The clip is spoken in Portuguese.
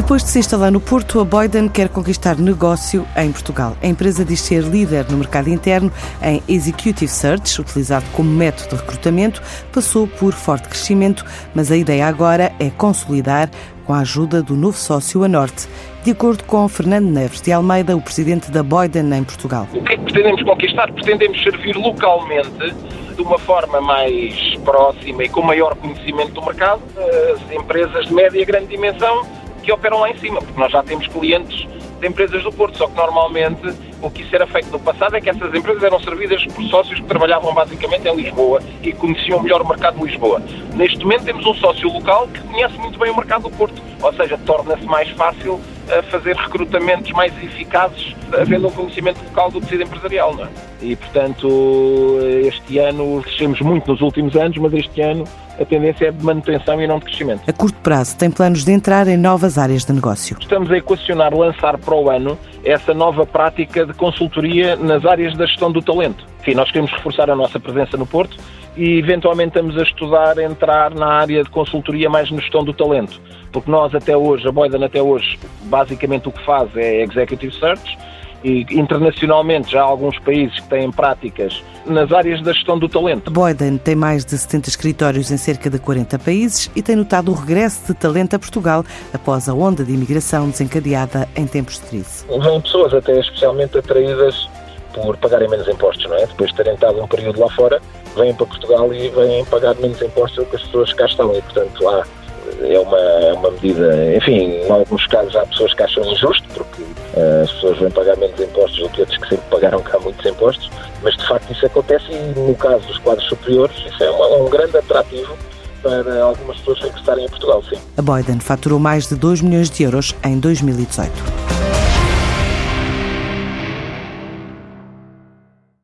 Depois de se instalar no Porto, a Boyden quer conquistar negócio em Portugal. A empresa diz ser líder no mercado interno em Executive Search, utilizado como método de recrutamento, passou por forte crescimento, mas a ideia agora é consolidar com a ajuda do novo sócio a Norte, de acordo com Fernando Neves de Almeida, o presidente da Boyden em Portugal. O que é que pretendemos conquistar? Pretendemos servir localmente de uma forma mais próxima e com maior conhecimento do mercado as empresas de média e grande dimensão que operam lá em cima, porque nós já temos clientes de empresas do Porto, só que normalmente o que isso era feito no passado é que essas empresas eram servidas por sócios que trabalhavam basicamente em Lisboa e conheciam melhor o mercado de Lisboa. Neste momento temos um sócio local que conhece muito bem o mercado do Porto, ou seja, torna-se mais fácil a fazer recrutamentos mais eficazes, havendo um conhecimento local do tecido empresarial. Não é? E, portanto, este ano crescemos muito nos últimos anos, mas este ano a tendência é de manutenção e não de crescimento. A curto prazo, tem planos de entrar em novas áreas de negócio. Estamos a equacionar lançar para o ano essa nova prática de consultoria nas áreas da gestão do talento. Enfim, nós queremos reforçar a nossa presença no Porto e eventualmente estamos a estudar entrar na área de consultoria mais na gestão do talento. Porque nós até hoje, a Boyden até hoje, basicamente o que faz é Executive Search, e internacionalmente já há alguns países que têm práticas nas áreas da gestão do talento. A Boyden tem mais de 70 escritórios em cerca de 40 países e tem notado o regresso de talento a Portugal após a onda de imigração desencadeada em tempos de crise. Vêm pessoas até especialmente atraídas por pagarem menos impostos, não é? Depois de terem estado um período lá fora, vêm para Portugal e vêm pagar menos impostos do que as pessoas que cá estão e, portanto, há é uma, é uma medida, enfim, em alguns casos há pessoas que acham injusto, porque uh, as pessoas vêm pagar menos impostos do que outros que sempre pagaram cá muitos impostos, mas de facto isso acontece e no caso dos quadros superiores isso é uma, um grande atrativo para algumas pessoas que estarem em Portugal, sim. A Boyden faturou mais de 2 milhões de euros em 2018.